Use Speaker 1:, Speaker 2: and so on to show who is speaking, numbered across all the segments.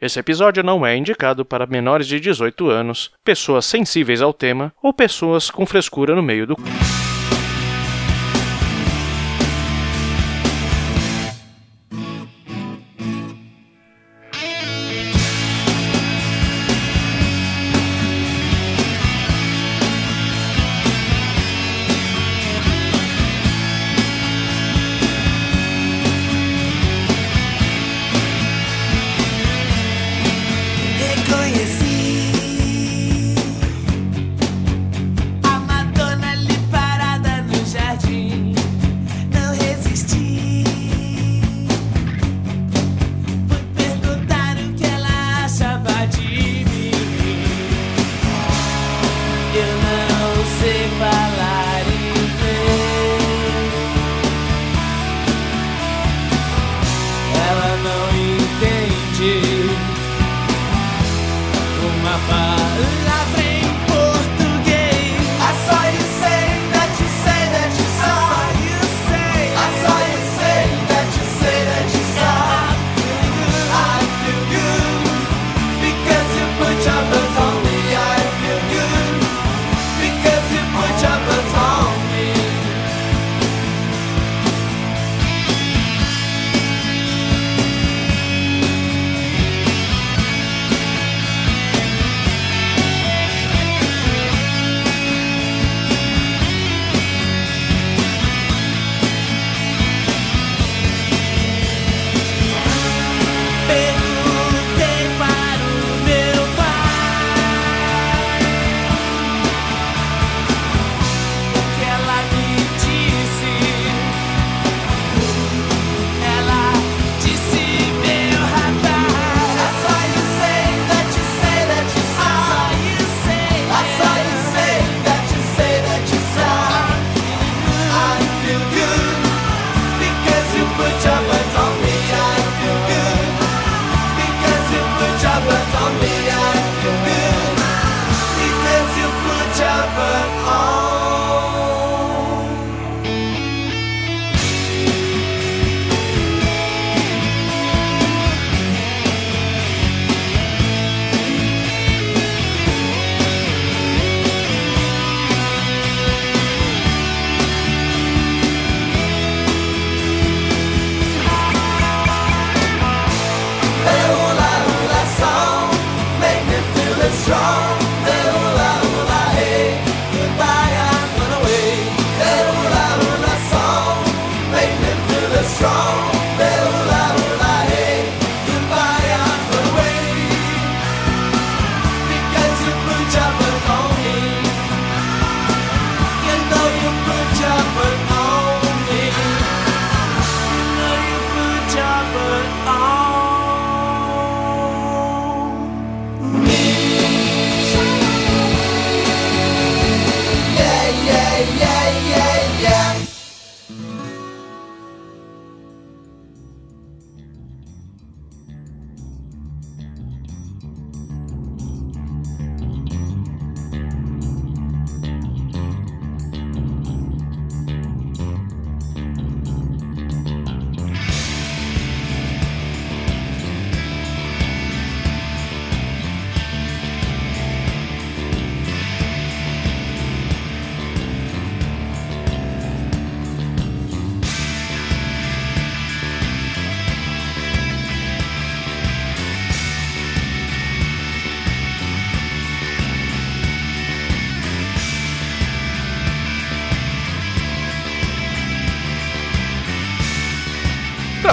Speaker 1: Esse episódio não é indicado para menores de 18 anos, pessoas sensíveis ao tema ou pessoas com frescura no meio do.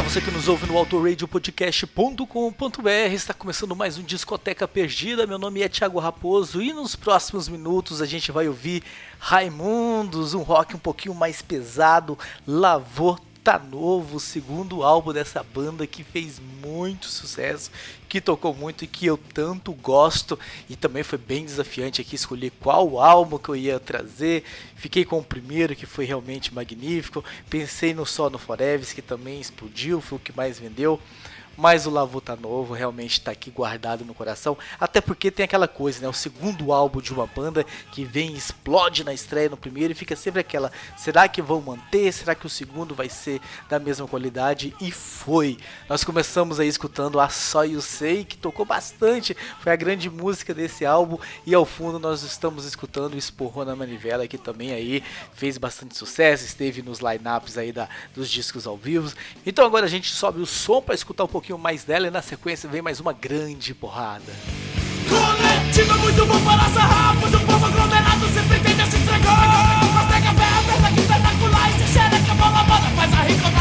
Speaker 2: Você que nos ouve no autoradiopodcast.com.br, está começando mais um Discoteca Perdida. Meu nome é Thiago Raposo e nos próximos minutos a gente vai ouvir Raimundos, um rock um pouquinho mais pesado, Lavô Tá Novo, o segundo álbum dessa banda que fez muito sucesso, que tocou muito e que eu tanto gosto. E também foi bem desafiante aqui escolher qual álbum que eu ia trazer. Fiquei com o primeiro, que foi realmente magnífico. Pensei no Só no Forever, que também explodiu, foi o que mais vendeu. Mas o Lavô tá novo, realmente tá aqui guardado no coração. Até porque tem aquela coisa, né? O segundo álbum de uma banda que vem e explode na estreia no primeiro e fica sempre aquela: será que vão manter? Será que o segundo vai ser da mesma qualidade? E foi. Nós começamos aí escutando a Só You Sei, que tocou bastante, foi a grande música desse álbum. E ao fundo nós estamos escutando o Esporrou na Manivela, que também aí fez bastante sucesso, esteve nos lineups aí da, dos discos ao vivo. Então agora a gente sobe o som para escutar um pouquinho mais dela e na sequência vem mais uma grande porrada.
Speaker 3: Coletivo é muito bom para sarrar, pois o povo aglomerado sempre tende se entregar. Consegue a fé, a perda que espetacular e se cheira que a bola moda faz a rica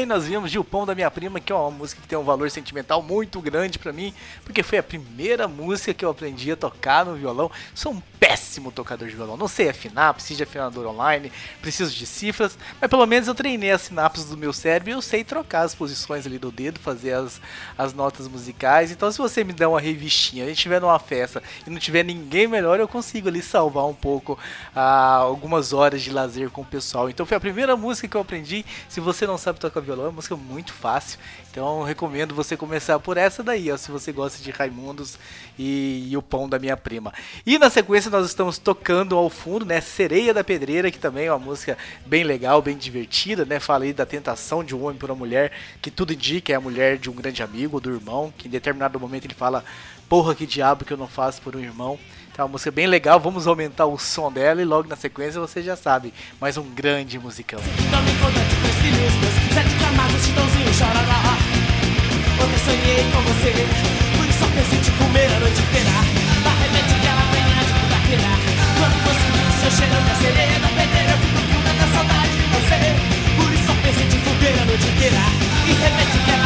Speaker 2: Bem, nós vimos Gilpão da Minha Prima, que é uma música que tem um valor sentimental muito grande pra mim, porque foi a primeira música que eu aprendi a tocar no violão. Um péssimo tocador de violão, não sei afinar, preciso de afinador online, preciso de cifras, mas pelo menos eu treinei as sinapses do meu cérebro e eu sei trocar as posições ali do dedo, fazer as, as notas musicais. Então se você me der uma revistinha, a gente estiver numa festa e não tiver ninguém melhor, eu consigo ali salvar um pouco ah, algumas horas de lazer com o pessoal. Então foi a primeira música que eu aprendi. Se você não sabe tocar violão, é uma música muito fácil. Então recomendo você começar por essa daí, ó, se você gosta de Raimundos e, e o Pão da Minha Prima. E na sequência nós estamos tocando ao fundo, né, Sereia da Pedreira, que também é uma música bem legal, bem divertida, né? Fala aí da tentação de um homem por uma mulher, que tudo indica é a mulher de um grande amigo, do irmão, que em determinado momento ele fala: "Porra, que diabo que eu não faço por um irmão". Então, é uma música bem legal, vamos aumentar o som dela e logo na sequência você já sabe, mais um grande musicão.
Speaker 1: Meus Sete camados, chitãozinho, chorará Ontem sonhei com você Por isso só pensei te comer a noite inteira. Dá remédio que ela manhã de quinta-feira. Quando você viu seu cheiro da sereia da pedreira Eu fico com tanta saudade de você. Por isso só pensei te fuder a noite inteira. E remédio que ela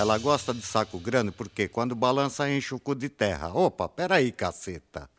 Speaker 4: Ela gosta de saco grande porque quando balança enche o cu de terra. Opa, peraí, caceta.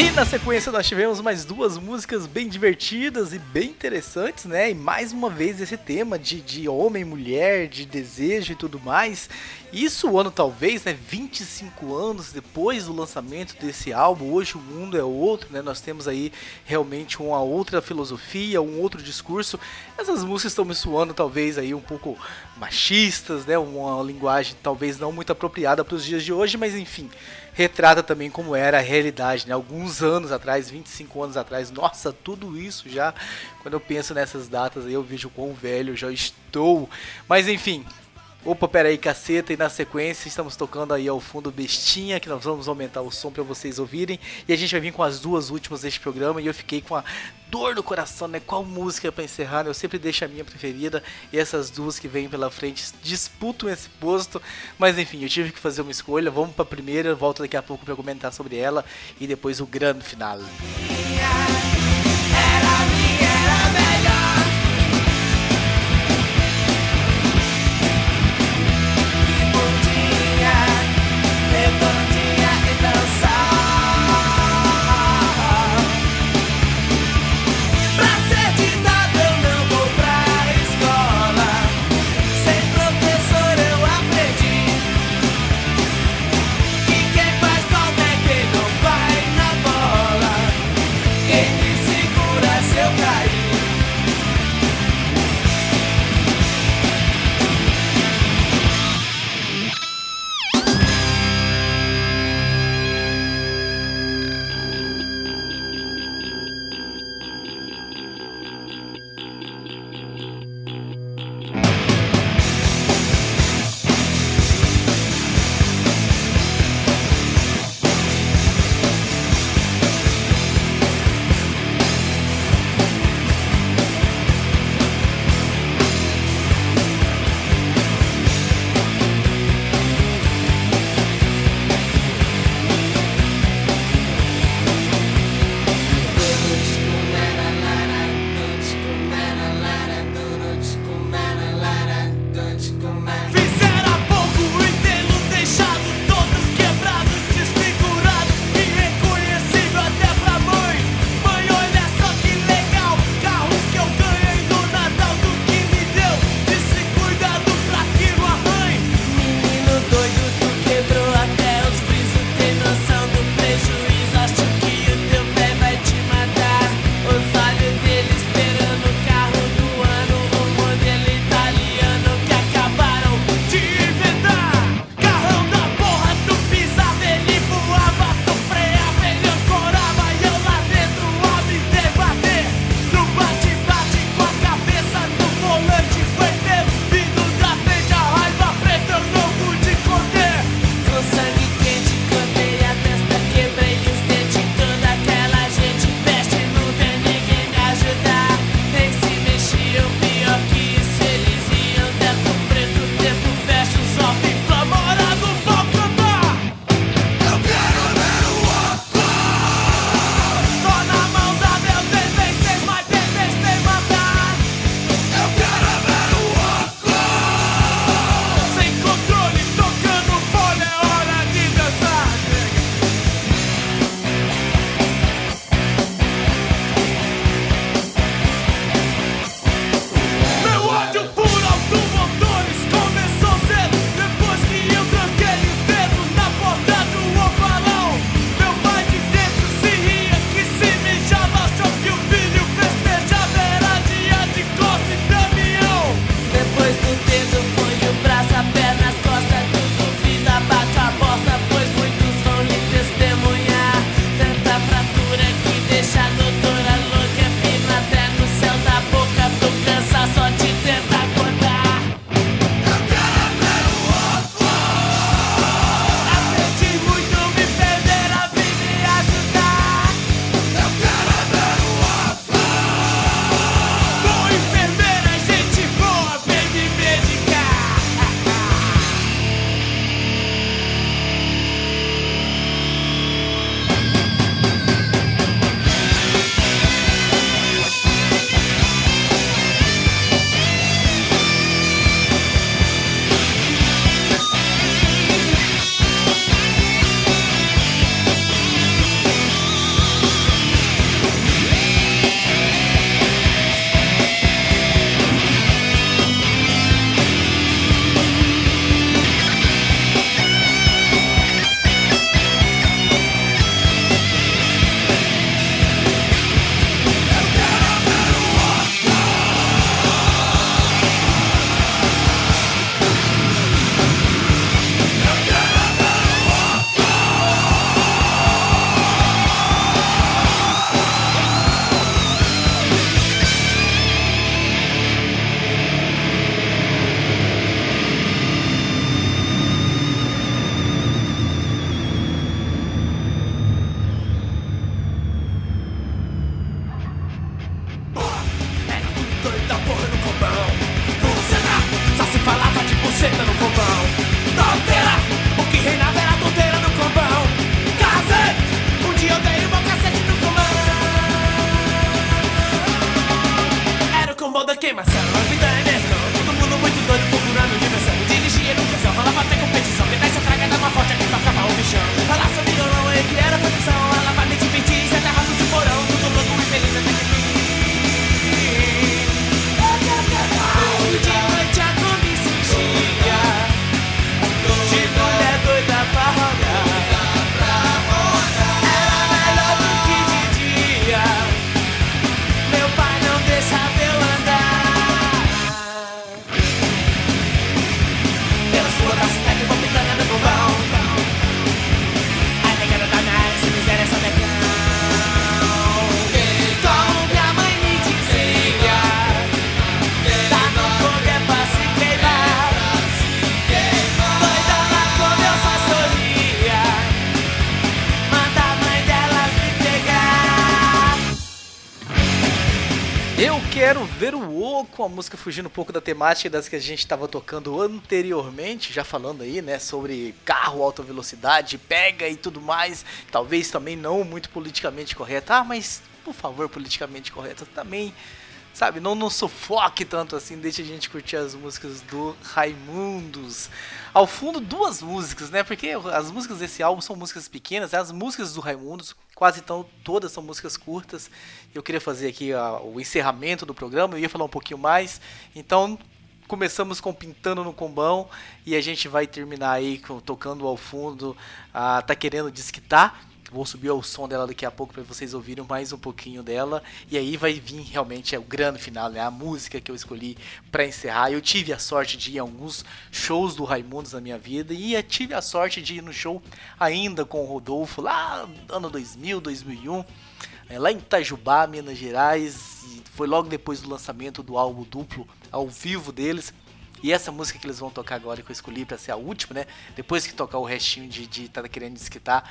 Speaker 2: E na sequência nós tivemos mais duas músicas bem divertidas e bem interessantes, né? E mais uma vez esse tema de, de homem, mulher, de desejo e tudo mais. Isso o ano talvez, né? 25 anos depois do lançamento desse álbum, hoje o mundo é outro, né? Nós temos aí realmente uma outra filosofia, um outro discurso. Essas músicas estão me soando talvez aí um pouco machistas, né? Uma linguagem talvez não muito apropriada para os dias de hoje, mas enfim, retrata também como era a realidade, né? Alguns anos atrás, 25 anos atrás, nossa, tudo isso já, quando eu penso nessas datas aí, eu vejo quão velho eu já estou. Mas enfim, Opa, pera aí, caceta, e na sequência estamos tocando aí ao fundo Bestinha, que nós vamos aumentar o som para vocês ouvirem, e a gente vai vir com as duas últimas deste programa, e eu fiquei com a dor no coração, né, qual música para encerrar, né? eu sempre deixo a minha preferida, e essas duas que vêm pela frente disputam esse posto, mas enfim, eu tive que fazer uma escolha, vamos para a primeira, volto daqui a pouco para comentar sobre ela, e depois o grande final.
Speaker 1: Era
Speaker 2: com a música fugindo um pouco da temática das que a gente estava tocando anteriormente, já falando aí, né, sobre carro, alta velocidade, pega e tudo mais. Talvez também não muito politicamente correta. Ah, mas por favor, politicamente correta também. Sabe, não nos sufoque tanto assim, deixa a gente curtir as músicas do Raimundos. Ao fundo, duas músicas, né? Porque as músicas desse álbum são músicas pequenas, as músicas do Raimundos, quase tão, todas são músicas curtas. Eu queria fazer aqui o encerramento do programa, eu ia falar um pouquinho mais. Então, começamos com Pintando no Combão e a gente vai terminar aí com, tocando ao fundo a Tá Querendo Disquitar. Vou subir o som dela daqui a pouco para vocês ouvirem mais um pouquinho dela. E aí vai vir realmente é o grande final, né? A música que eu escolhi para encerrar. Eu tive a sorte de ir a alguns shows do Raimundos na minha vida. E tive a sorte de ir no show ainda com o Rodolfo, lá ano 2000, 2001. é, Lá em Itajubá, Minas Gerais. Foi logo depois do lançamento do álbum duplo ao vivo deles. E essa música que eles vão tocar agora, que eu escolhi pra ser a última, né? Depois que tocar o restinho de, de Tá Querendo Desquitar,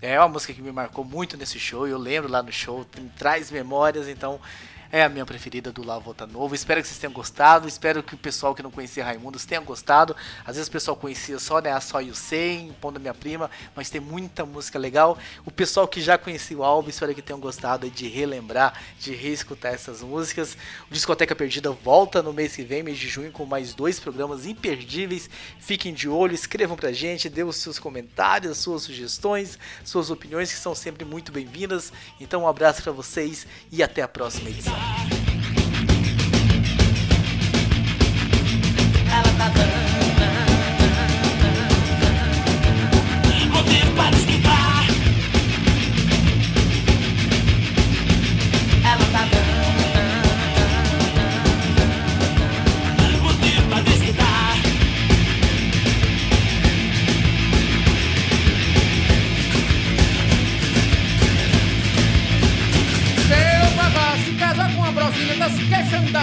Speaker 2: é uma música que me marcou muito nesse show. Eu lembro lá no show, traz memórias, então é a minha preferida do La Volta Novo. Espero que vocês tenham gostado. Espero que o pessoal que não conhecia Raimundos tenha gostado. Às vezes o pessoal conhecia só, né, a Só e o Sem, Pondo Minha Prima, mas tem muita música legal. O pessoal que já conhecia o álbum, espero que tenham gostado de relembrar, de reescutar essas músicas. O Discoteca Perdida volta no mês que vem, mês de junho, com mais dois programas imperdíveis. Fiquem de olho, escrevam pra gente, dê os seus comentários, as suas sugestões, suas opiniões, que são sempre muito bem-vindas. Então, um abraço pra vocês e até a próxima edição.
Speaker 1: Ela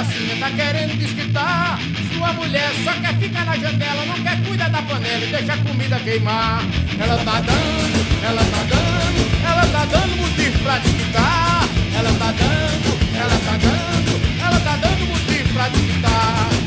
Speaker 5: sina, tá querendo desquitar. Sua mulher só quer ficar na janela, não quer cuidar da panela e deixa a comida queimar. Ela tá dando, ela tá dando, ela tá dando motivo pra desquitar. Ela tá dando, ela tá dando, ela tá dando motivo pra desquitar.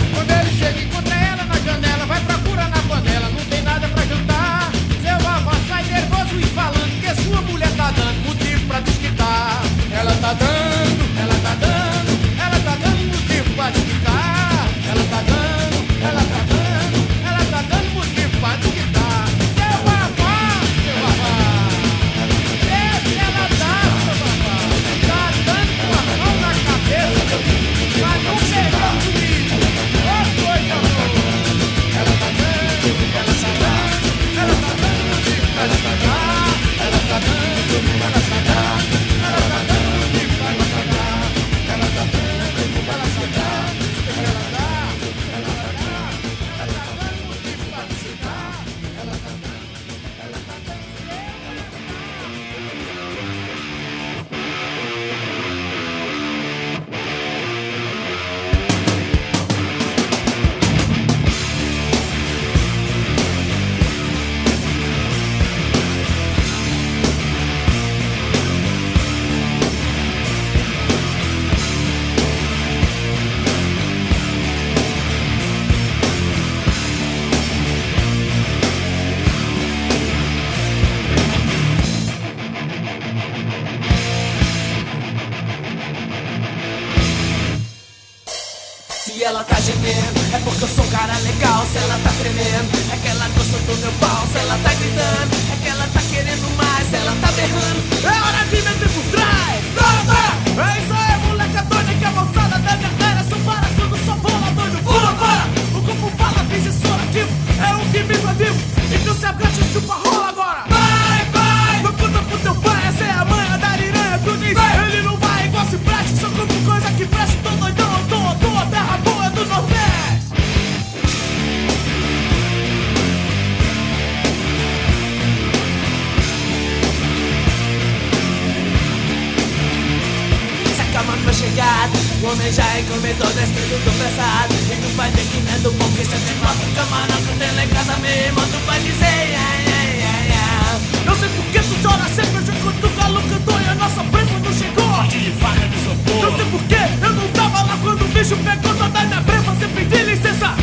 Speaker 5: Ela tá
Speaker 1: gemendo, é porque eu sou um cara legal. Se ela tá tremendo, é que ela gosta do meu pau. Se ela tá gritando, é que ela tá querendo mais. Se ela tá berrando, é hora de meter por trás. Bora! É isso aí, moleque doida que a moçada da minha terra só para quando só bola doido. Pula, para! O corpo fala, diz isso ativo, é o que me vivo. Então se agacha chupa rola homem já é comedor descendo do pesado. E tu vai ver que não é do bom que cê tem mostra que tem lá em casa mesmo. Tu vai dizer, ai, ai, ai, ai. Não sei por que tu chora sempre, hoje quando o galo cantou e a nossa presa não chegou. de faca de Não sei por que eu não tava lá quando o bicho pegou toda minha presa, você pediu licença.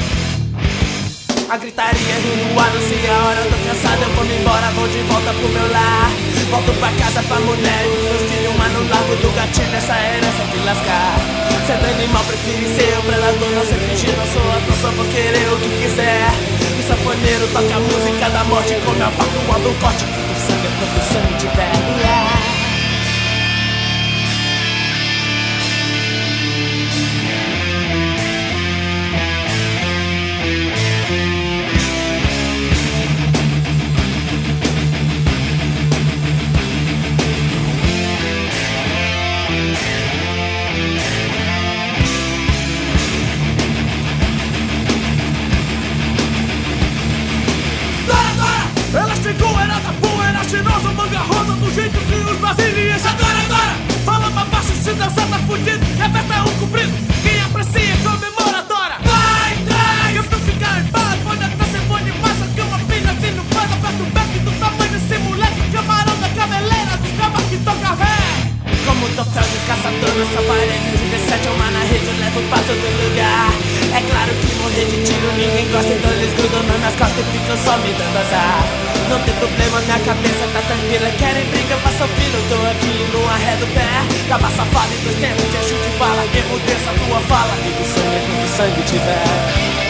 Speaker 1: A gritaria rindo ar, não sei a hora, eu tô cansado, eu vou me embora, vou de volta pro meu lar. Volto pra casa pra mulher e meus filhos, mas no largo do gatilho, essa herança de lascar. Sendo animal, prefiro ser o predador, não sei fingir, não sou ator, só vou querer o que quiser. O sanfoneiro toca a música da morte, come a faca, o do corte, quanto sangue, quanto sangue tiver. Manga rosa, do jeito que os brasileiros adoram, Dora! Fala pra baixo, se dançar tá fudido, repeta o comprido, quem aprecia comemora, Dora! Vai, vai! Eu tô ficar em paz, pode até ser bom demais, só que uma filha assim não faz, aperta o back do tamanho desse moleque, camarão da cabeleira, dos cabas que toca ré! Como troféu de caçador nessa parede de 17 uma na rede eu levo pra todo lugar É claro que morrer de tiro ninguém gosta Então eles grudam nas minhas costas e ficam só me dando azar Não tem problema, minha cabeça tá tranquila. Querem briga, faça filho, eu tô aqui no arredo pé. Acaba safado em dois tempos de chute de bala Erro dessa tua fala, e que sangue, que sangue tiver